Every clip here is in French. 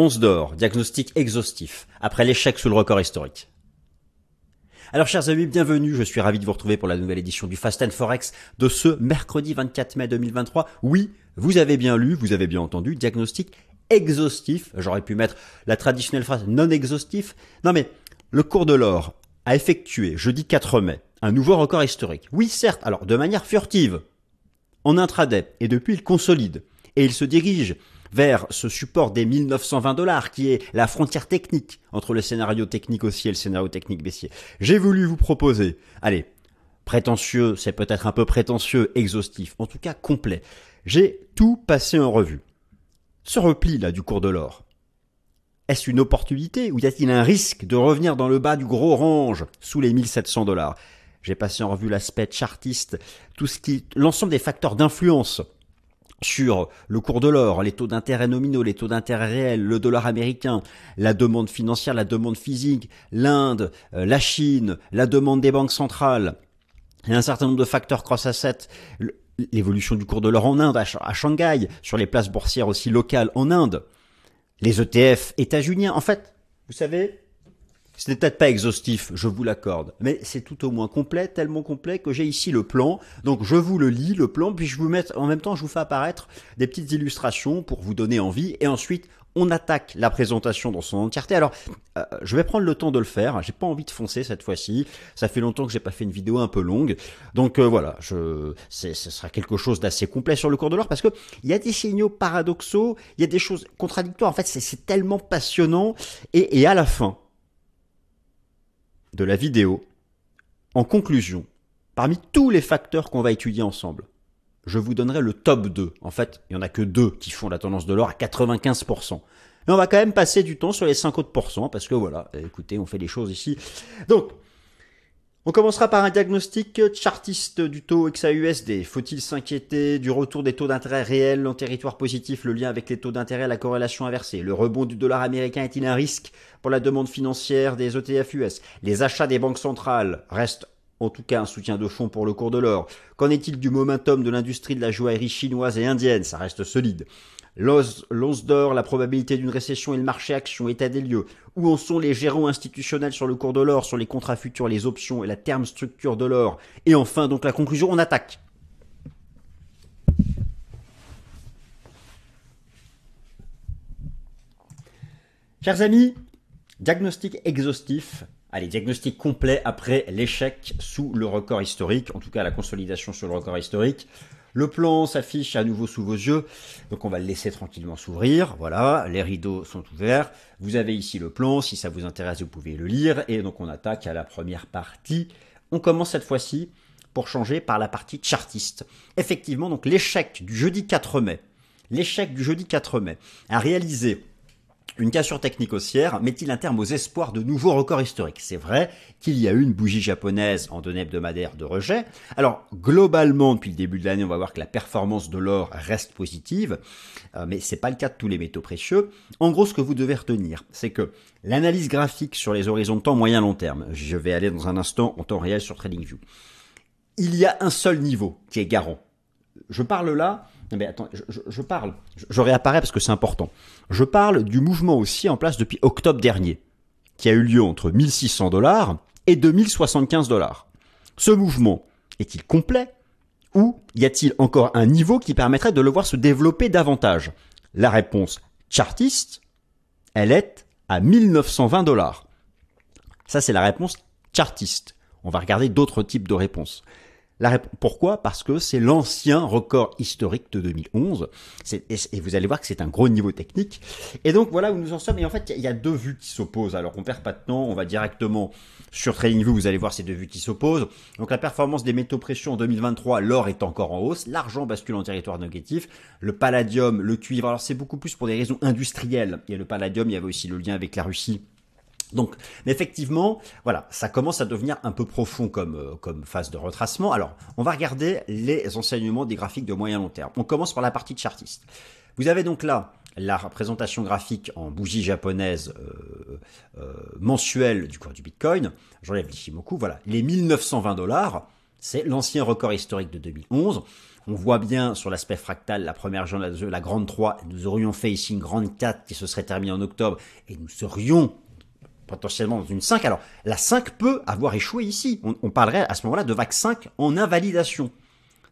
11 d'or, diagnostic exhaustif, après l'échec sous le record historique. Alors chers amis, bienvenue, je suis ravi de vous retrouver pour la nouvelle édition du Fast Forex de ce mercredi 24 mai 2023. Oui, vous avez bien lu, vous avez bien entendu, diagnostic exhaustif. J'aurais pu mettre la traditionnelle phrase non exhaustif. Non mais, le cours de l'or a effectué jeudi 4 mai un nouveau record historique. Oui certes, alors de manière furtive, en intraday, et depuis il consolide, et il se dirige vers ce support des 1920 dollars qui est la frontière technique entre le scénario technique haussier et le scénario technique baissier. J'ai voulu vous proposer, allez, prétentieux, c'est peut-être un peu prétentieux, exhaustif, en tout cas complet. J'ai tout passé en revue. Ce repli là du cours de l'or, est-ce une opportunité ou y a-t-il un risque de revenir dans le bas du gros range sous les 1700 dollars? J'ai passé en revue l'aspect chartiste, tout ce qui, l'ensemble des facteurs d'influence sur le cours de l'or, les taux d'intérêt nominaux, les taux d'intérêt réels, le dollar américain, la demande financière, la demande physique, l'Inde, euh, la Chine, la demande des banques centrales, et un certain nombre de facteurs cross-asset, l'évolution du cours de l'or en Inde, à Shanghai, sur les places boursières aussi locales en Inde, les ETF états-uniens. En fait, vous savez, ce n'est peut-être pas exhaustif, je vous l'accorde, mais c'est tout au moins complet, tellement complet que j'ai ici le plan. Donc je vous le lis, le plan, puis je vous mets, en même temps, je vous fais apparaître des petites illustrations pour vous donner envie, et ensuite on attaque la présentation dans son entièreté. Alors, euh, je vais prendre le temps de le faire. J'ai pas envie de foncer cette fois-ci. Ça fait longtemps que j'ai pas fait une vidéo un peu longue. Donc euh, voilà, je, ce sera quelque chose d'assez complet sur le cours de l'or parce que il y a des signaux paradoxaux, il y a des choses contradictoires. En fait, c'est tellement passionnant. Et, et à la fin, de la vidéo, en conclusion, parmi tous les facteurs qu'on va étudier ensemble, je vous donnerai le top 2. En fait, il n'y en a que deux qui font la tendance de l'or à 95%. Mais on va quand même passer du temps sur les 5 autres pourcents, parce que voilà, écoutez, on fait des choses ici. Donc, on commencera par un diagnostic chartiste du taux XAUSD. Faut-il s'inquiéter du retour des taux d'intérêt réels en territoire positif, le lien avec les taux d'intérêt, la corrélation inversée Le rebond du dollar américain est-il un risque pour la demande financière des ETF US Les achats des banques centrales restent en tout cas un soutien de fond pour le cours de l'or. Qu'en est-il du momentum de l'industrie de la joaillerie chinoise et indienne? Ça reste solide. L'once d'or, la probabilité d'une récession et le marché action, état des lieux. Où en sont les gérants institutionnels sur le cours de l'or, sur les contrats futurs, les options et la terme structure de l'or? Et enfin, donc la conclusion, on attaque. Chers amis, diagnostic exhaustif, allez, diagnostic complet après l'échec sous le record historique, en tout cas la consolidation sur le record historique. Le plan s'affiche à nouveau sous vos yeux, donc on va le laisser tranquillement s'ouvrir. Voilà, les rideaux sont ouverts. Vous avez ici le plan, si ça vous intéresse, vous pouvez le lire. Et donc on attaque à la première partie. On commence cette fois-ci pour changer par la partie chartiste. Effectivement, donc l'échec du jeudi 4 mai, l'échec du jeudi 4 mai a réalisé une cassure technique haussière met-il un terme aux espoirs de nouveaux records historiques? C'est vrai qu'il y a eu une bougie japonaise en données hebdomadaires de rejet. Alors, globalement, depuis le début de l'année, on va voir que la performance de l'or reste positive, euh, mais c'est pas le cas de tous les métaux précieux. En gros, ce que vous devez retenir, c'est que l'analyse graphique sur les horizons de temps moyen-long terme, je vais aller dans un instant en temps réel sur TradingView, il y a un seul niveau qui est garant. Je parle là mais attends, je, parle, je, réapparais parce que c'est important. Je parle du mouvement aussi en place depuis octobre dernier, qui a eu lieu entre 1600 dollars et 2075 dollars. Ce mouvement est-il complet ou y a-t-il encore un niveau qui permettrait de le voir se développer davantage? La réponse chartiste, elle est à 1920 dollars. Ça, c'est la réponse chartiste. On va regarder d'autres types de réponses. Pourquoi? Parce que c'est l'ancien record historique de 2011. Et, vous allez voir que c'est un gros niveau technique. Et donc voilà où nous en sommes. Et en fait, il y a deux vues qui s'opposent. Alors on perd pas de temps. On va directement sur TradingView. Vous allez voir ces deux vues qui s'opposent. Donc la performance des métaux précieux en 2023, l'or est encore en hausse. L'argent bascule en territoire négatif. Le palladium, le cuivre. Alors c'est beaucoup plus pour des raisons industrielles. A le palladium. Il y avait aussi le lien avec la Russie donc, effectivement, voilà, ça commence à devenir un peu profond comme, euh, comme phase de retracement. Alors, on va regarder les enseignements des graphiques de moyen long terme. On commence par la partie chartiste. Vous avez donc là la représentation graphique en bougie japonaise euh, euh, mensuelle du cours du Bitcoin. J'enlève l'Ishimoku, voilà. Les 1920 dollars, c'est l'ancien record historique de 2011. on voit bien sur l'aspect fractal, la première journée, la grande 3, nous aurions fait ici une grande 4 qui se serait terminée en octobre, et nous serions potentiellement dans une 5. Alors, la 5 peut avoir échoué ici. On, parlerait à ce moment-là de vague 5 en invalidation.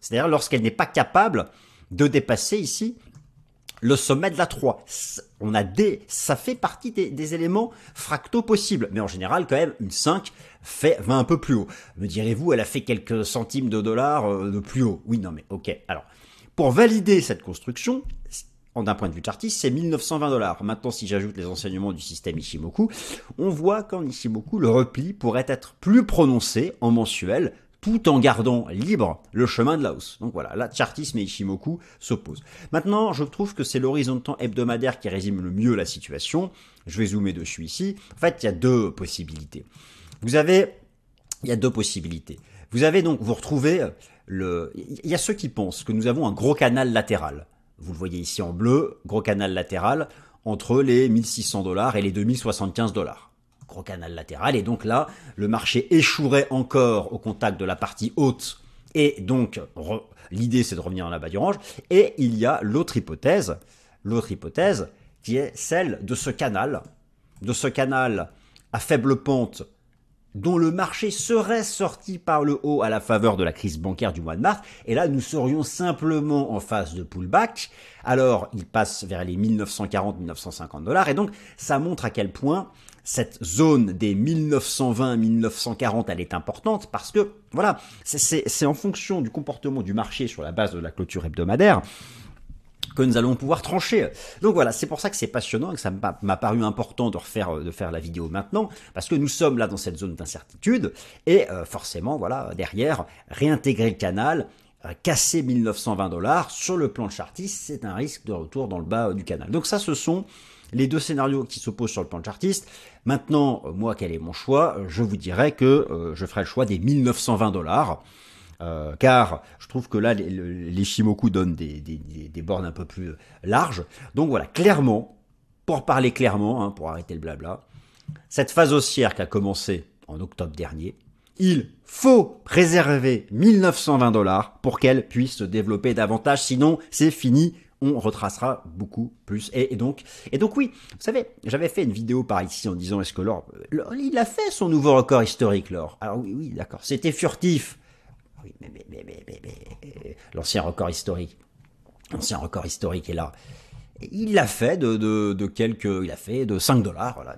C'est-à-dire lorsqu'elle n'est pas capable de dépasser ici le sommet de la 3. On a des, ça fait partie des, éléments fractaux possibles. Mais en général, quand même, une 5 fait, va un peu plus haut. Me direz-vous, elle a fait quelques centimes de dollars euh, de plus haut. Oui, non, mais ok. Alors, pour valider cette construction, d'un point de vue chartiste, c'est 1920 dollars. Maintenant, si j'ajoute les enseignements du système Ishimoku, on voit qu'en Ishimoku, le repli pourrait être plus prononcé en mensuel, tout en gardant libre le chemin de la hausse. Donc voilà, là, chartisme et Ishimoku s'opposent. Maintenant, je trouve que c'est l'horizon de temps hebdomadaire qui résume le mieux la situation. Je vais zoomer dessus ici. En fait, il y a deux possibilités. Vous avez, il y a deux possibilités. Vous avez donc, vous retrouvez le, il y a ceux qui pensent que nous avons un gros canal latéral vous le voyez ici en bleu, gros canal latéral, entre les 1600 dollars et les 2075 dollars. Gros canal latéral, et donc là, le marché échouerait encore au contact de la partie haute, et donc l'idée c'est de revenir en la bas du range, et il y a l'autre hypothèse, l'autre hypothèse, qui est celle de ce canal, de ce canal à faible pente dont le marché serait sorti par le haut à la faveur de la crise bancaire du mois de mars, et là nous serions simplement en phase de pullback, alors il passe vers les 1940-1950 dollars, et donc ça montre à quel point cette zone des 1920-1940 elle est importante, parce que voilà, c'est en fonction du comportement du marché sur la base de la clôture hebdomadaire, que nous allons pouvoir trancher. Donc voilà, c'est pour ça que c'est passionnant et que ça m'a paru important de refaire de faire la vidéo maintenant parce que nous sommes là dans cette zone d'incertitude et euh, forcément voilà derrière réintégrer le canal euh, casser 1920 dollars sur le plan de chartiste, c'est un risque de retour dans le bas du canal. Donc ça, ce sont les deux scénarios qui s'opposent sur le plan de chartiste. Maintenant, euh, moi, quel est mon choix? Je vous dirais que je ferai le choix des 1920 dollars. Euh, car je trouve que là, les, les Shimoku donnent des, des, bornes un peu plus larges. Donc voilà, clairement, pour parler clairement, hein, pour arrêter le blabla, cette phase haussière qui a commencé en octobre dernier, il faut préserver 1920 dollars pour qu'elle puisse se développer davantage, sinon c'est fini, on retracera beaucoup plus. Et, donc, et donc oui, vous savez, j'avais fait une vidéo par ici en disant est-ce que l'or, il a fait son nouveau record historique, l'or. Alors oui, oui, d'accord, c'était furtif mais, l'ancien record historique, l'ancien record historique est là. Il l'a fait de, de, quelques, il a fait de 5 dollars, voilà.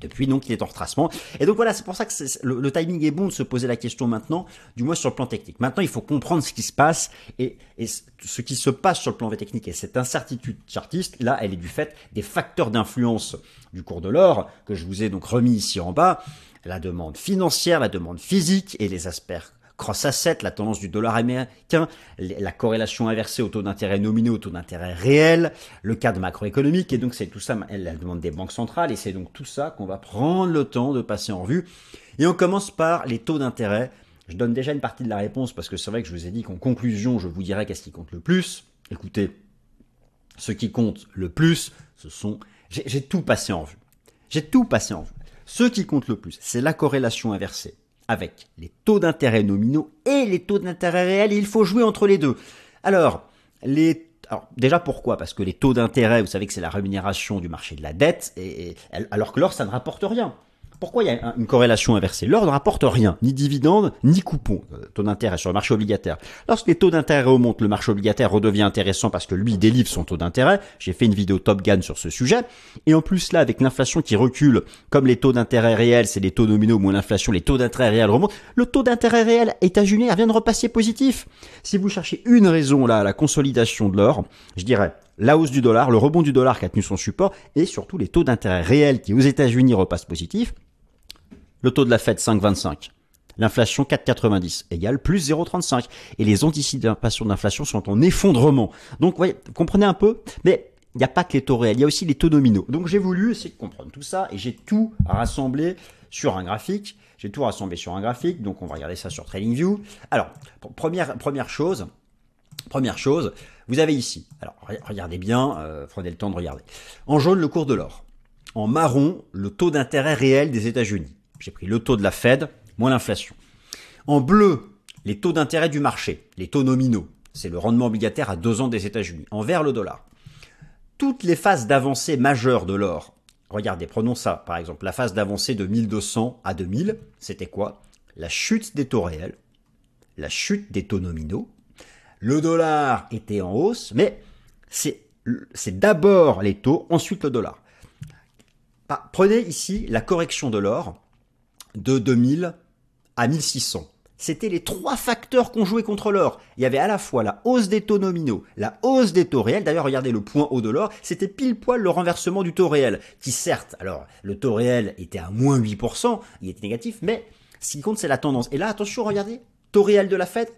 Depuis, donc, il est en retracement. Et donc voilà, c'est pour ça que le, timing est bon de se poser la question maintenant, du moins sur le plan technique. Maintenant, il faut comprendre ce qui se passe et, et ce qui se passe sur le plan technique et cette incertitude chartiste, là, elle est du fait des facteurs d'influence du cours de l'or que je vous ai donc remis ici en bas. La demande financière, la demande physique et les aspects cross-asset, la tendance du dollar américain, la corrélation inversée au taux d'intérêt nominé au taux d'intérêt réel, le cadre macroéconomique, et donc c'est tout ça, elle demande des banques centrales, et c'est donc tout ça qu'on va prendre le temps de passer en revue. Et on commence par les taux d'intérêt. Je donne déjà une partie de la réponse parce que c'est vrai que je vous ai dit qu'en conclusion, je vous dirais qu'est-ce qui compte le plus. Écoutez, ce qui compte le plus, ce sont... J'ai tout passé en vue. J'ai tout passé en vue. Ce qui compte le plus, c'est la corrélation inversée avec les taux d'intérêt nominaux et les taux d'intérêt réels. il faut jouer entre les deux. Alors, déjà pourquoi? Parce que les taux d'intérêt, vous savez que c'est la rémunération du marché de la dette, et, alors que l'or, ça ne rapporte rien. Pourquoi il y a une corrélation inversée L'or ne rapporte rien, ni dividende, ni coupon, euh, taux d'intérêt sur le marché obligataire. Lorsque les taux d'intérêt remontent, le marché obligataire redevient intéressant parce que lui délivre son taux d'intérêt. J'ai fait une vidéo Top Gun sur ce sujet. Et en plus là, avec l'inflation qui recule, comme les taux d'intérêt réels, c'est les taux nominaux moins l'inflation, les taux d'intérêt réels remontent. Le taux d'intérêt réel états-unien vient de repasser positif. Si vous cherchez une raison là à la consolidation de l'or, je dirais la hausse du dollar, le rebond du dollar qui a tenu son support, et surtout les taux d'intérêt réels qui aux États-Unis repassent positifs. Le taux de la Fed 5,25. L'inflation 4,90 égale plus 0,35. Et les anticipations d'inflation sont en effondrement. Donc, vous comprenez un peu Mais il n'y a pas que les taux réels, il y a aussi les taux nominaux. Donc j'ai voulu essayer de comprendre tout ça et j'ai tout rassemblé sur un graphique. J'ai tout rassemblé sur un graphique, donc on va regarder ça sur TradingView. Alors, première, première chose, première chose, vous avez ici, alors regardez bien, euh, prenez le temps de regarder. En jaune, le cours de l'or. En marron, le taux d'intérêt réel des États-Unis. J'ai pris le taux de la Fed moins l'inflation. En bleu, les taux d'intérêt du marché, les taux nominaux. c'est le rendement obligataire à deux ans des États-Unis, envers le dollar. Toutes les phases d'avancée majeures de l'or, regardez, prenons ça par exemple, la phase d'avancée de 1200 à 2000, c'était quoi? La chute des taux réels, la chute des taux nominaux. Le dollar était en hausse, mais c'est d'abord les taux, ensuite le dollar. Prenez ici la correction de l'or de 2000 à 1600 c'était les trois facteurs qu'on jouait contre l'or. Il y avait à la fois la hausse des taux nominaux, la hausse des taux réels. D'ailleurs, regardez le point haut de l'or, c'était pile poil le renversement du taux réel, qui certes, alors le taux réel était à moins 8%, il était négatif, mais ce qui compte c'est la tendance. Et là, attention, regardez, taux réel de la Fed,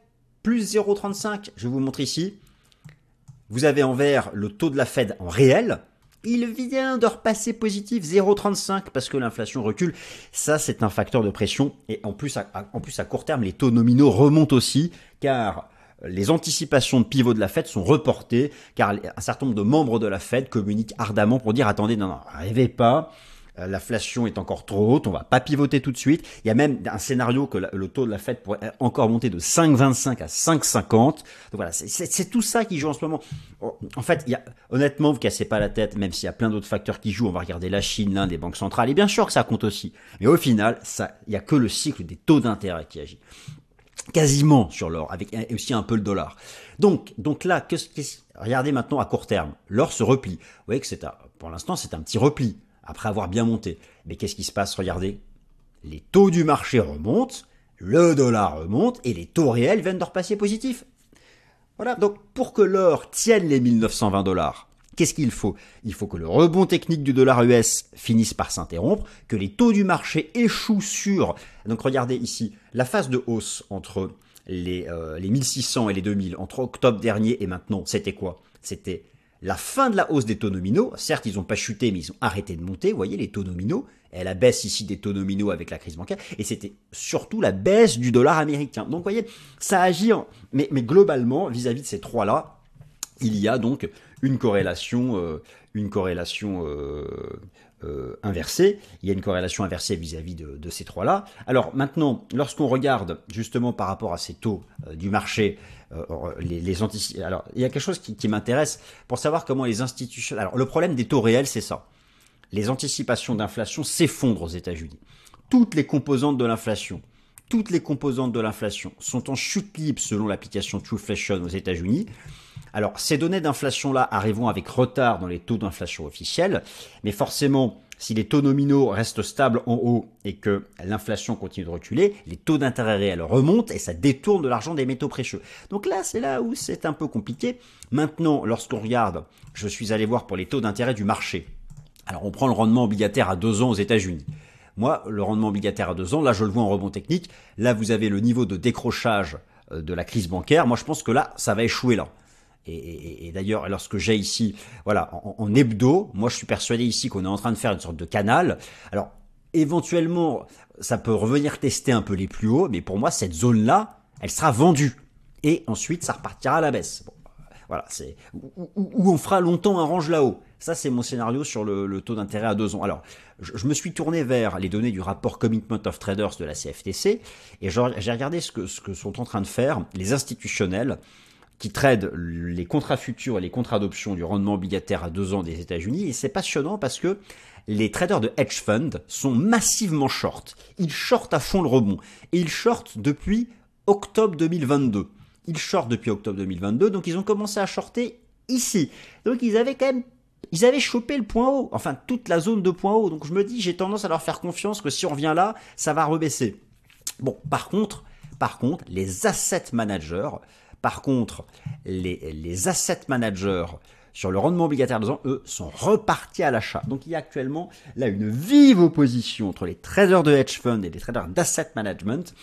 plus 0,35. Je vous montrer ici. Vous avez en vert le taux de la Fed en réel, il vient de repasser positif 0,35 parce que l'inflation recule. Ça, c'est un facteur de pression. Et en plus, à, en plus, à court terme, les taux nominaux remontent aussi car les anticipations de pivot de la Fed sont reportées car un certain nombre de membres de la Fed communiquent ardemment pour dire attendez, non, non, rêvez pas. Euh, l'inflation est encore trop haute, on va pas pivoter tout de suite. Il y a même un scénario que le taux de la Fed pourrait encore monter de 5,25 à 5,50. Donc voilà, c'est tout ça qui joue en ce moment. En fait, il y a, honnêtement, vous cassez pas la tête, même s'il y a plein d'autres facteurs qui jouent. On va regarder la Chine, l'Inde, les banques centrales, et bien sûr que ça compte aussi. Mais au final, ça, il y a que le cycle des taux d'intérêt qui agit quasiment sur l'or, avec aussi un peu le dollar. Donc, donc là, que, regardez maintenant à court terme, l'or se replie. Vous voyez que c'est pour l'instant c'est un petit repli après avoir bien monté. Mais qu'est-ce qui se passe? Regardez. Les taux du marché remontent, le dollar remonte et les taux réels viennent de repasser positifs. Voilà, donc pour que l'or tienne les 1920 dollars, qu'est-ce qu'il faut? Il faut que le rebond technique du dollar US finisse par s'interrompre, que les taux du marché échouent sur... Donc regardez ici, la phase de hausse entre les, euh, les 1600 et les 2000, entre octobre dernier et maintenant, c'était quoi? C'était la fin de la hausse des taux nominaux. Certes, ils n'ont pas chuté, mais ils ont arrêté de monter. Vous voyez, les taux nominaux. Et la baisse ici des taux nominaux avec la crise bancaire. Et c'était surtout la baisse du dollar américain. Donc, vous voyez, ça agit. Mais, mais globalement, vis-à-vis de ces trois-là, il y a donc une corrélation, euh, une corrélation euh, euh, inversée. Il y a une corrélation inversée vis-à-vis de, de, ces trois-là. Alors maintenant, lorsqu'on regarde justement par rapport à ces taux du marché, euh, les, les Alors, il y a quelque chose qui, m'intéresse pour savoir comment les institutions. Alors, le problème des taux réels, c'est ça. Les anticipations d'inflation s'effondrent aux États-Unis. Toutes les composantes de l'inflation, toutes les composantes de l'inflation sont en chute libre selon l'application Trueflation aux États-Unis. Alors, ces données d'inflation-là arriveront avec retard dans les taux d'inflation officiels, mais forcément, si les taux nominaux restent stables en haut et que l'inflation continue de reculer, les taux d'intérêt réels remontent et ça détourne de l'argent des métaux précieux. Donc là, c'est là où c'est un peu compliqué. Maintenant, lorsqu'on regarde, je suis allé voir pour les taux d'intérêt du marché. Alors on prend le rendement obligataire à deux ans aux États-Unis. Moi, le rendement obligataire à deux ans, là je le vois en rebond technique. Là, vous avez le niveau de décrochage euh, de la crise bancaire. Moi, je pense que là, ça va échouer là. Et, d'ailleurs, lorsque j'ai ici, voilà, en, hebdo, moi je suis persuadé ici qu'on est en train de faire une sorte de canal. Alors, éventuellement, ça peut revenir tester un peu les plus hauts, mais pour moi, cette zone-là, elle sera vendue. Et ensuite, ça repartira à la baisse. voilà, c'est où, on fera longtemps un range là-haut. Ça, c'est mon scénario sur le, taux d'intérêt à deux ans. Alors, je, me suis tourné vers les données du rapport Commitment of Traders de la CFTC et j'ai regardé ce que, ce que sont en train de faire les institutionnels qui trade les contrats futurs et les contrats d'option du rendement obligataire à deux ans des États-Unis. Et c'est passionnant parce que les traders de hedge fund sont massivement short. Ils shortent à fond le rebond. Et ils shortent depuis octobre 2022. Ils shortent depuis octobre 2022, donc ils ont commencé à shorter ici. Donc ils avaient quand même ils avaient chopé le point haut, enfin toute la zone de point haut. Donc je me dis, j'ai tendance à leur faire confiance que si on revient là, ça va rebaisser. Bon, par contre, par contre, les asset managers, par contre, les, asset managers sur le rendement obligataire de eux, sont repartis à l'achat. Donc il y a actuellement là une vive opposition entre les traders de hedge fund et les traders d'asset management.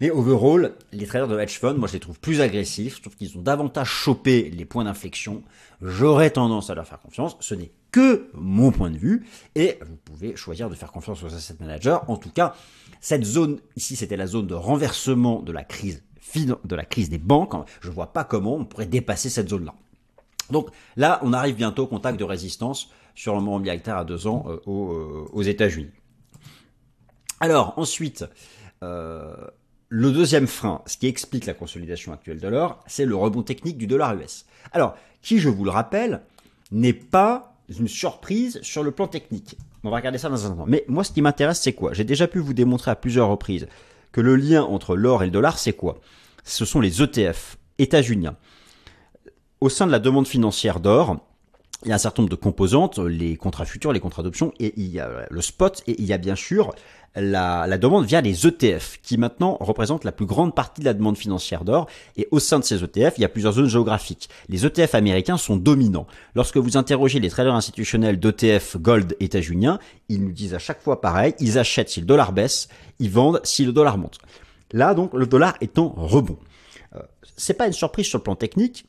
Mais overall, les traders de hedge fund, moi je les trouve plus agressifs, je trouve qu'ils ont davantage chopé les points d'inflexion. J'aurais tendance à leur faire confiance, ce n'est que mon point de vue, et vous pouvez choisir de faire confiance aux asset managers. En tout cas, cette zone ici, c'était la zone de renversement de la crise de la crise des banques, je ne vois pas comment on pourrait dépasser cette zone-là. Donc là, on arrive bientôt au contact de résistance sur le moment obligataire à deux ans euh, euh, aux, États-Unis. Alors ensuite, euh, le deuxième frein, ce qui explique la consolidation actuelle de l'or, c'est le rebond technique du dollar US. Alors, qui, je vous le rappelle, n'est pas une surprise sur le plan technique. On va regarder ça dans un instant. Mais moi, ce qui m'intéresse, c'est quoi? J'ai déjà pu vous démontrer à plusieurs reprises que le lien entre l'or et le dollar, c'est quoi? Ce sont les ETF états-uniens. Au sein de la demande financière d'or, il y a un certain nombre de composantes, les contrats futurs, les contrats d'options, et il y a le spot, et il y a bien sûr la, la, demande via les ETF, qui maintenant représentent la plus grande partie de la demande financière d'or. Et au sein de ces ETF, il y a plusieurs zones géographiques. Les ETF américains sont dominants. Lorsque vous interrogez les traders institutionnels d'ETF Gold états-uniens, ils nous disent à chaque fois pareil, ils achètent si le dollar baisse, ils vendent si le dollar monte. Là, donc, le dollar est en rebond. Euh, c'est pas une surprise sur le plan technique.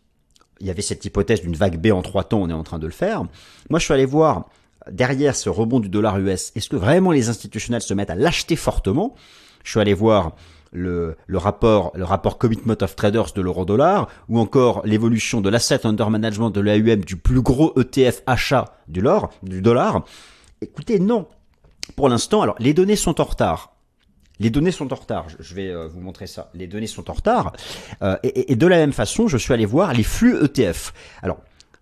Il y avait cette hypothèse d'une vague B en trois temps, on est en train de le faire. Moi, je suis allé voir derrière ce rebond du dollar US, est-ce que vraiment les institutionnels se mettent à l'acheter fortement? Je suis allé voir le, le, rapport, le rapport Commitment of Traders de l'euro-dollar, ou encore l'évolution de l'asset under management de l'AUM du plus gros ETF achat du, lor, du dollar. Écoutez, non. Pour l'instant, alors les données sont en retard. Les données sont en retard. Je vais euh, vous montrer ça. Les données sont en retard. Euh, et, de la même façon, je suis allé voir les flux ETF. Alors,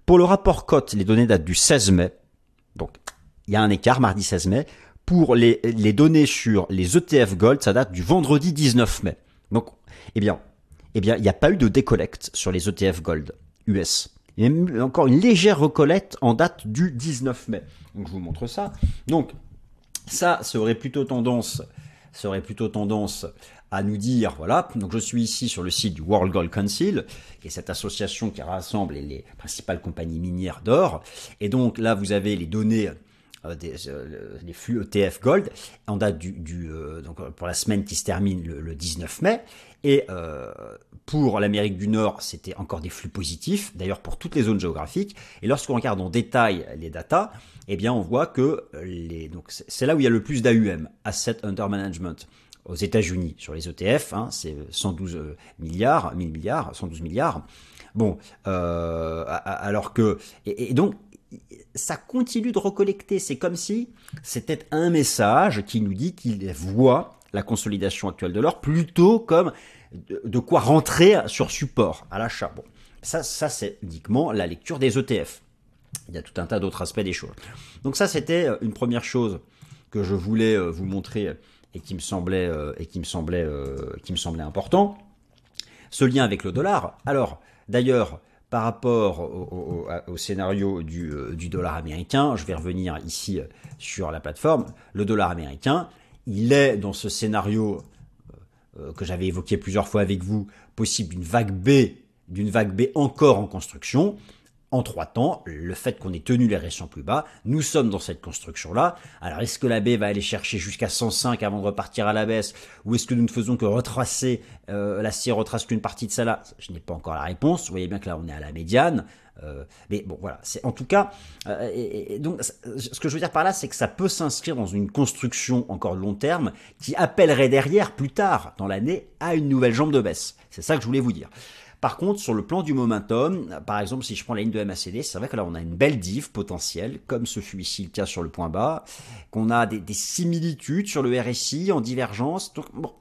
pour le rapport cote, les données datent du 16 mai. Donc, il y a un écart mardi 16 mai. Pour les, données sur les ETF Gold, ça date du vendredi 19 mai. Donc, eh bien, eh bien, il n'y a pas eu de décollecte sur les ETF Gold US. Il y a encore une légère recollecte en date du 19 mai. Donc, je vous montre ça. Donc, ça, ça aurait plutôt tendance, ça aurait plutôt tendance à nous dire, voilà, donc je suis ici sur le site du World Gold Council, qui est cette association qui rassemble les principales compagnies minières d'or. Et donc là, vous avez les données des, euh, les flux ETF Gold en date du, du euh, donc pour la semaine qui se termine le, le 19 mai. Et euh, pour l'Amérique du Nord, c'était encore des flux positifs, d'ailleurs pour toutes les zones géographiques. Et lorsqu'on regarde en détail les datas, eh bien on voit que les donc c'est là où il y a le plus d'AUM, Asset Under Management aux États-Unis sur les ETF, hein, c'est 112 milliards, 1000 milliards, 112 milliards. Bon, euh, alors que et, donc ça continue de recollecter. C'est comme si c'était un message qui nous dit qu'il voit la consolidation actuelle de l'or plutôt comme de, quoi rentrer sur support à l'achat. Bon, ça, ça c'est uniquement la lecture des ETF. Il y a tout un tas d'autres aspects des choses. Donc ça, c'était une première chose que je voulais vous montrer et qui me semblait euh, et qui me semblait euh, qui me semblait important. Ce lien avec le dollar. Alors, d'ailleurs, par rapport au, scénario du, euh, du, dollar américain, je vais revenir ici sur la plateforme. Le dollar américain, il est dans ce scénario euh, que j'avais évoqué plusieurs fois avec vous, possible d'une vague B, d'une vague B encore en construction en trois temps, le fait qu'on ait tenu les récents plus bas, nous sommes dans cette construction-là. Alors est-ce que la baie va aller chercher jusqu'à 105 avant de repartir à la baisse, ou est-ce que nous ne faisons que retracer, euh, la scie retrace qu'une partie de ça là Je n'ai pas encore la réponse, vous voyez bien que là on est à la médiane, euh, mais bon voilà, c'est en tout cas, euh, et, donc ce que je veux dire par là, c'est que ça peut s'inscrire dans une construction encore long terme qui appellerait derrière, plus tard dans l'année, à une nouvelle jambe de baisse. C'est ça que je voulais vous dire. Par contre, sur le plan du momentum, par exemple, si je prends la ligne de MACD, c'est vrai que là, on a une belle div potentielle, comme ce fut ici le cas sur le point bas, qu'on a des, des, similitudes sur le RSI en divergence. Donc, bon,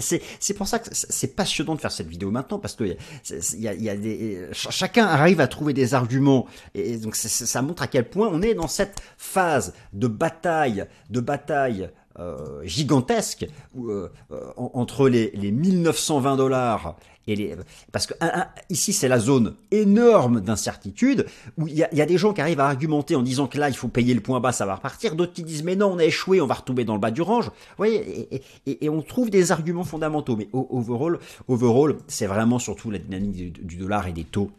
c'est pour ça que c'est passionnant de faire cette vidéo maintenant parce que y a, des, chacun arrive à trouver des arguments et donc ça montre à quel point on est dans cette phase de bataille, de bataille euh, gigantesque où, euh, entre les, les 1920 dollars et les, parce que un, un, ici c'est la zone énorme d'incertitude où il y, a, y a, des gens qui arrivent à argumenter en disant que là il faut payer le point bas, ça va repartir. D'autres qui disent mais non on a échoué, on va retomber dans le bas du range. Vous voyez et, et, et on trouve des arguments fondamentaux. Mais overall, overall c'est vraiment surtout la dynamique du, du dollar et des taux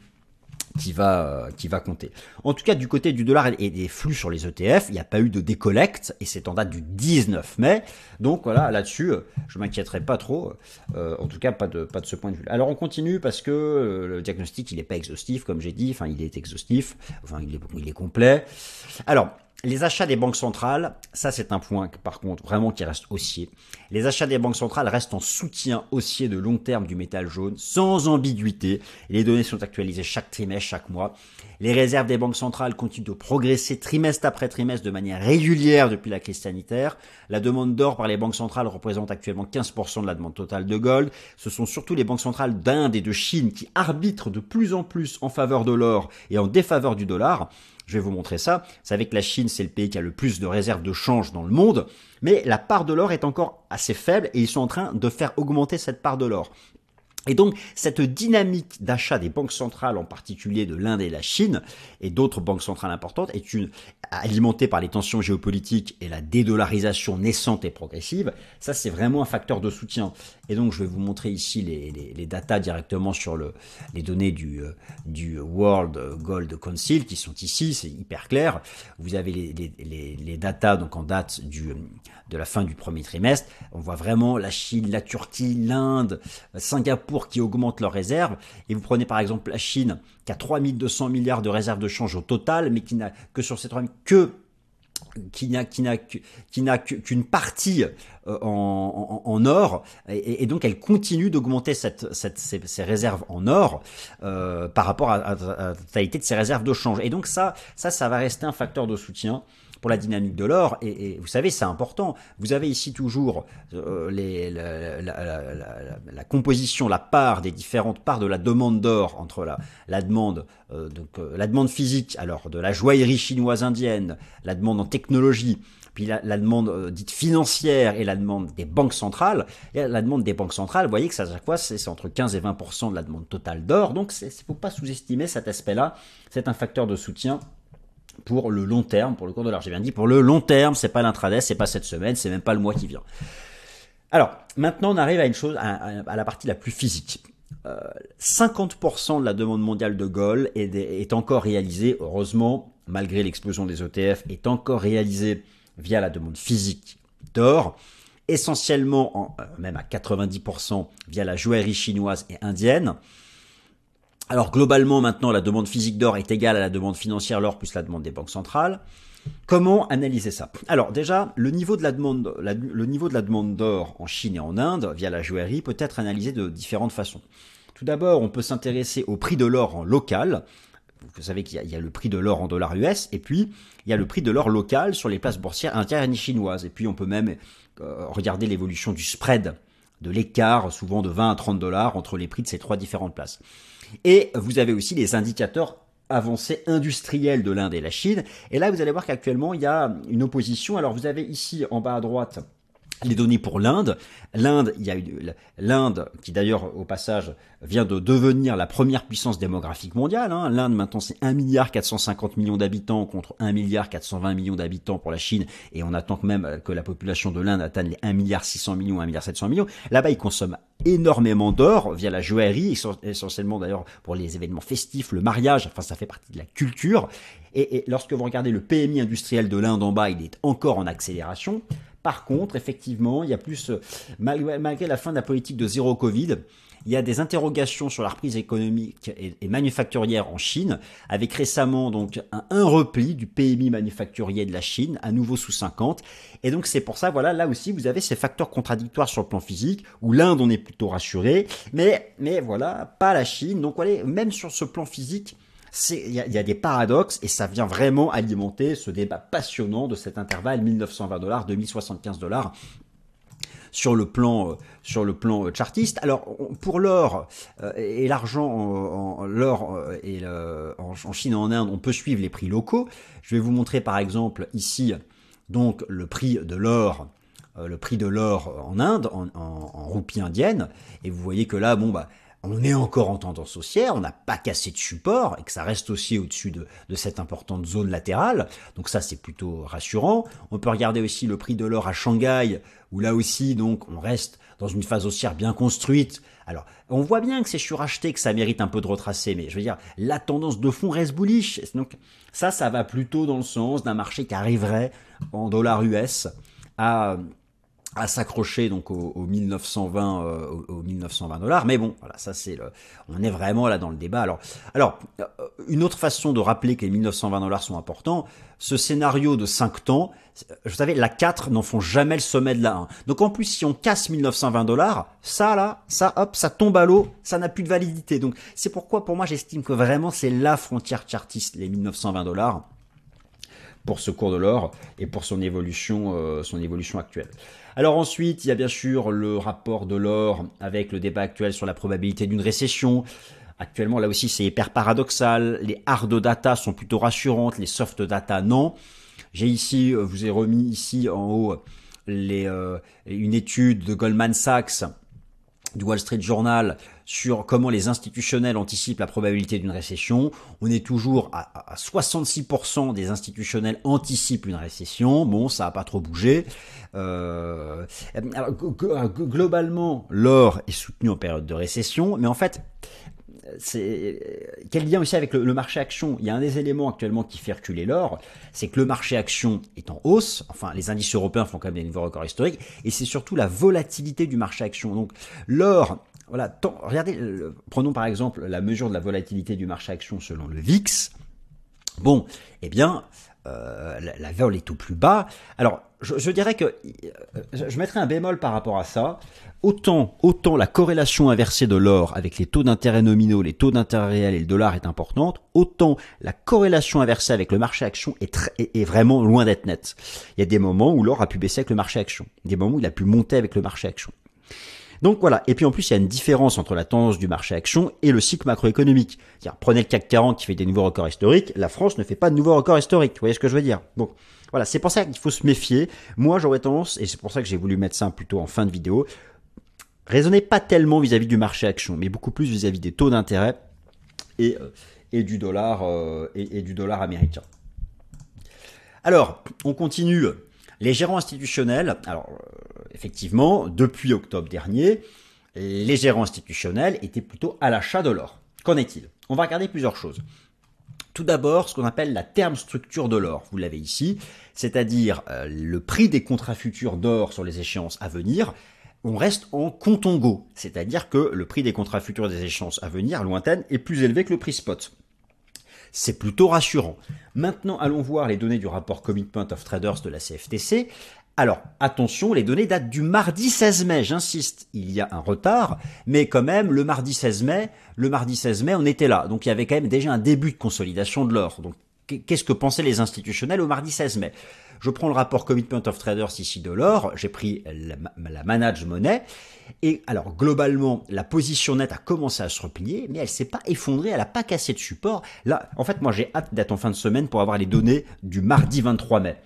qui va, qui va compter. En tout cas, du côté du dollar et des flux sur les ETF, il n'y a pas eu de décollecte et c'est en date du 19 mai. Donc voilà, là-dessus, je m'inquiéterai pas trop. Euh, en tout cas, pas de, pas de ce point de vue. Alors on continue parce que euh, le diagnostic, il n'est pas exhaustif, comme j'ai dit. Enfin, il est exhaustif. Enfin, il est, il est complet. Alors, les achats des banques centrales, ça c'est un point par contre vraiment qui reste haussier. Les achats des banques centrales restent en soutien haussier de long terme du métal jaune, sans ambiguïté. Les données sont actualisées chaque trimestre, chaque mois. Les réserves des banques centrales continuent de progresser trimestre après trimestre de manière régulière depuis la crise sanitaire. La demande d'or par les banques centrales représente actuellement 15% de la demande totale de gold. Ce sont surtout les banques centrales d'Inde et de Chine qui arbitrent de plus en plus en faveur de l'or et en défaveur du dollar. Je vais vous montrer ça. Vous savez que la Chine, c'est le pays qui a le plus de réserves de change dans le monde, mais la part de l'or est encore assez faible et ils sont en train de faire augmenter cette part de l'or. Et donc, cette dynamique d'achat des banques centrales, en particulier de l'Inde et la Chine, et d'autres banques centrales importantes, est une, alimentée par les tensions géopolitiques et la dédollarisation naissante et progressive. Ça, c'est vraiment un facteur de soutien. Et donc, je vais vous montrer ici les, les, datas directement sur le, les données du, euh, du World Gold Council qui sont ici. C'est hyper clair. Vous avez les, les, datas donc en date de la fin du premier trimestre. On voit vraiment la Chine, la Turquie, l'Inde, Singapour qui augmentent leurs réserves. Et vous prenez par exemple la Chine qui a 3200 milliards de réserves de change au total, mais qui n'a que sur ces 3 que qui n'a qui n'a qui n'a qu'une partie euh, en, or et, donc elle continue d'augmenter cette, réserves en or euh, par rapport à, la totalité de ses réserves de change et donc ça ça ça va rester un facteur de soutien pour la dynamique de l'or. Et, vous savez, c'est important. Vous avez ici toujours euh, la, composition, la part des différentes parts de la demande d'or entre la, demande, euh, donc euh, la demande physique, alors de la joaillerie chinoise indienne, la demande en technologie, puis la, demande dite financière et la demande des banques centrales. Et la demande des banques centrales, vous voyez que ça, à chaque fois, c'est entre 15 et 20% de la demande totale d'or. Donc, il ne faut pas sous-estimer cet aspect-là. C'est un facteur de soutien pour le long terme, pour le cours de l'art. J'ai bien dit pour le long terme, c'est pas l'intraday, c'est pas cette semaine, c'est même pas le mois qui vient. Alors, maintenant on arrive à une chose, à, la partie la plus physique. Euh, 50% de la demande mondiale de gold est, encore réalisée, heureusement, malgré l'explosion des ETF, est encore réalisée via la demande physique d'or, essentiellement, en, euh, même à 90%, via la joaillerie chinoise et indienne. Alors globalement maintenant la demande physique d'or est égale à la demande financière l'or plus la demande des banques centrales. Comment analyser ça? Alors déjà, le niveau de la demande, le niveau de la demande d'or en Chine et en Inde via la joaillerie peut être analysé de différentes façons. Tout d'abord, on peut s'intéresser au prix de l'or en local. Vous savez qu'il y, y, a le prix de l'or en dollars US et puis il y a le prix de l'or local sur les places boursières indiennes et chinoises. Et puis on peut même euh, regarder l'évolution du spread, de l'écart souvent de 20 à 30 dollars entre les prix de ces trois différentes places. Et vous avez aussi les indicateurs avancés industriels de l'Inde et la Chine. Et là, vous allez voir qu'actuellement, il y a une opposition. Alors, vous avez ici en bas à droite les données pour l'Inde. L'Inde, il y a l'Inde qui d'ailleurs au passage vient de devenir la première puissance démographique mondiale. Hein. L'Inde maintenant c'est 1 milliard 450 millions d'habitants contre 1 milliard 420 millions d'habitants pour la Chine et on attend même que la population de l'Inde atteigne les 1 milliard 600 millions, 1 milliard 700 millions. Là-bas ils consomment énormément d'or via la joaillerie, essentiellement d'ailleurs pour les événements festifs, le mariage. Enfin ça fait partie de la culture. Et lorsque vous regardez le PMI industriel de l'Inde en bas, il est encore en accélération. Par contre, effectivement, il y a plus, euh, malgré la fin de la politique de zéro Covid, il y a des interrogations sur la reprise économique et, manufacturière en Chine, avec récemment donc un, repli du PMI manufacturier de la Chine, à nouveau sous 50. Et donc c'est pour ça, voilà, là aussi vous avez ces facteurs contradictoires sur le plan physique, où l'Inde on est plutôt rassuré, mais mais voilà, pas la Chine. Donc voilà, même sur ce plan physique, il y, a des paradoxes et ça vient vraiment alimenter ce débat passionnant de cet intervalle 1920 dollars, 2075 dollars sur le plan euh, sur le plan euh, chartiste. Alors pour l'or euh, et l'argent, l'or et en, Chine et en Inde, on peut suivre les prix locaux. Je vais vous montrer par exemple ici donc le prix de l'or le prix de l'or en Inde, en, en, en roupie indienne, et vous voyez que là, bon, bah, on est encore en tendance haussière, on n'a pas cassé de support et que ça reste aussi au-dessus de, cette importante zone latérale. Donc ça, c'est plutôt rassurant. On peut regarder aussi le prix de l'or à Shanghai, où là aussi, donc, on reste dans une phase haussière bien construite. Alors, on voit bien que c'est suracheté, que ça mérite un peu de retracer, mais je veux dire, la tendance de fond reste bullish. Donc ça, ça va plutôt dans le sens d'un marché qui arriverait en dollars US à à s'accrocher donc au, 1920 euh, au, 1920 dollars. Mais bon voilà ça c'est le on est vraiment là dans le débat. Alors alors euh, une autre façon de rappeler que les 1920 dollars sont importants ce scénario de 5 temps vous savez la 4 n'en font jamais le sommet de la 1 donc en plus si on casse 1920 dollars ça là ça hop ça tombe à l'eau ça n'a plus de validité. Donc c'est pourquoi pour moi j'estime que vraiment c'est la frontière chartiste les 1920 dollars pour ce cours de l'or et pour son évolution euh, son évolution actuelle alors ensuite, il y a bien sûr le rapport de l'or avec le débat actuel sur la probabilité d'une récession. Actuellement, là aussi, c'est hyper paradoxal. Les hard data sont plutôt rassurantes, les soft data non. J'ai ici, euh, vous ai remis ici en haut les, euh, une étude de Goldman Sachs du Wall Street Journal sur comment les institutionnels anticipent la probabilité d'une récession. On est toujours à, 66% des institutionnels anticipent une récession. Bon, ça n'a pas trop bougé. Euh, globalement, l'or est soutenu en période de récession, mais en fait, c'est quel lien aussi avec le, marché action Il y a un des éléments actuellement qui fait reculer l'or, c'est que le marché action est en hausse. Enfin, les indices européens font quand même des nouveaux records historiques, et c'est surtout la volatilité du marché action. Donc, l'or, voilà, regardez, prenons par exemple la mesure de la volatilité du marché action selon le VIX. Bon, eh bien, euh, la, vol est au plus bas. Alors, je, dirais que euh, je mettrais un bémol par rapport à ça. Autant, autant la corrélation inversée de l'or avec les taux d'intérêt nominaux, les taux d'intérêt réels et le dollar est importante, autant la corrélation inversée avec le marché action est, est, vraiment loin d'être nette. Il y a des moments où l'or a pu baisser avec le marché action, des moments où il a pu monter avec le marché action. Donc voilà. Et puis en plus, il y a une différence entre la tendance du marché action et le cycle macroéconomique. Prenez le CAC 40 qui fait des nouveaux records historiques. La France ne fait pas de nouveaux records historiques. Vous voyez ce que je veux dire? Donc voilà, c'est pour ça qu'il faut se méfier. Moi, j'aurais tendance, et c'est pour ça que j'ai voulu mettre ça plutôt en fin de vidéo, raisonnez pas tellement vis-à-vis du marché action, mais beaucoup plus vis-à-vis des taux d'intérêt et, euh, euh, du dollar américain. Alors, on continue. Les gérants institutionnels, alors effectivement, depuis octobre dernier, les gérants institutionnels étaient plutôt à l'achat de l'or. Qu'en est-il? On va regarder plusieurs choses. Tout d'abord, ce qu'on appelle la terme structure de l'or. Vous l'avez ici, c'est-à-dire euh, le prix des contrats futurs d'or sur les échéances à venir. On reste en contongo, c'est-à-dire que le prix des contrats futurs des échéances à venir lointaines est plus élevé que le prix spot. C'est plutôt rassurant. Maintenant, allons voir les données du rapport Commitment of Traders de la CFTC alors, attention, les données datent du mardi 16 mai, j'insiste, il y a un retard, mais quand même, le mardi 16 mai, le mardi 16 mai, on était là. Donc il y avait quand même déjà un début de consolidation de l'or. Donc qu'est-ce que pensaient les institutionnels au mardi 16 mai? Je prends le rapport Commitment of Traders ici de l'or, j'ai pris la, manage monnaie, et alors globalement, la position nette a commencé à se replier, mais elle s'est pas effondrée, elle a pas cassé de support. Là, en fait, moi j'ai hâte d'être en fin de semaine pour avoir les données du mardi 23 mai.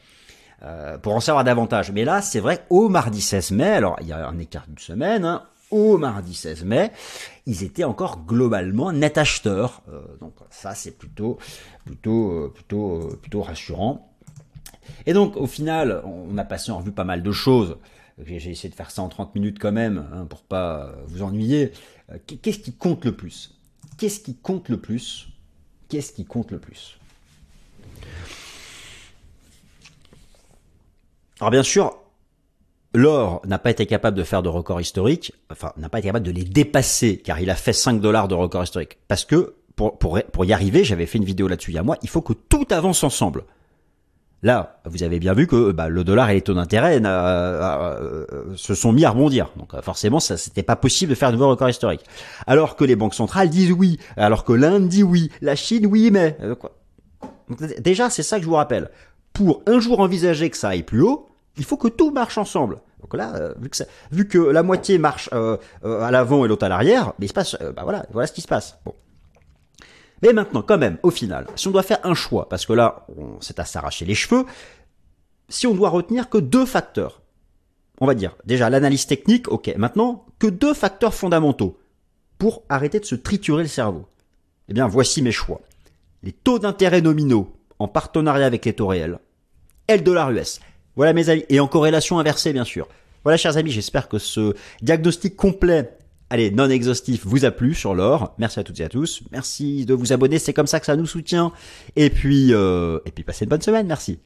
Euh, pour en savoir davantage. Mais là, c'est vrai, au mardi 16 mai, alors il y a un écart d'une semaine, hein, au mardi 16 mai, ils étaient encore globalement net acheteurs. Euh, donc ça, c'est plutôt, plutôt, euh, plutôt, plutôt rassurant. Et donc, au final, on a passé en revue pas mal de choses. J'ai essayé de faire ça en 30 minutes quand même, hein, pour pas vous ennuyer. Qu'est-ce qui compte le plus? Qu'est-ce qui compte le plus? Qu'est-ce qui compte le plus? Alors bien sûr, l'or n'a pas été capable de faire de records historiques, enfin n'a pas été capable de les dépasser, car il a fait 5 dollars de record historique. Parce que pour, pour, pour y arriver, j'avais fait une vidéo là-dessus il y a moi, il faut que tout avance ensemble. Là, vous avez bien vu que bah, le dollar et les taux d'intérêt euh, euh, se sont mis à rebondir. Donc euh, forcément, ça c'était pas possible de faire de nouveaux records historiques. Alors que les banques centrales disent oui, alors que l'Inde dit oui, la Chine oui, mais déjà c'est ça que je vous rappelle. Pour un jour envisager que ça aille plus haut, il faut que tout marche ensemble. Donc là, euh, vu, que la moitié marche euh, euh, à l'avant et l'autre à l'arrière, mais il se passe, bah voilà, ce qui se passe. Mais maintenant, quand même, au final, si on doit faire un choix, parce que là, c'est à s'arracher les cheveux, si on doit retenir que deux facteurs, on va dire déjà l'analyse technique, ok, maintenant que deux facteurs fondamentaux pour arrêter de se triturer le cerveau. Eh bien, voici mes choix. Les taux d'intérêt nominaux en partenariat avec les taux réels le dollar US. Voilà mes amis, et en corrélation inversée bien sûr. Voilà chers amis, j'espère que ce diagnostic complet, allez, non exhaustif, vous a plu sur l'or. Merci à toutes et à tous. Merci de vous abonner, c'est comme ça que ça nous soutient. Et puis, euh, et puis passez une bonne semaine, merci.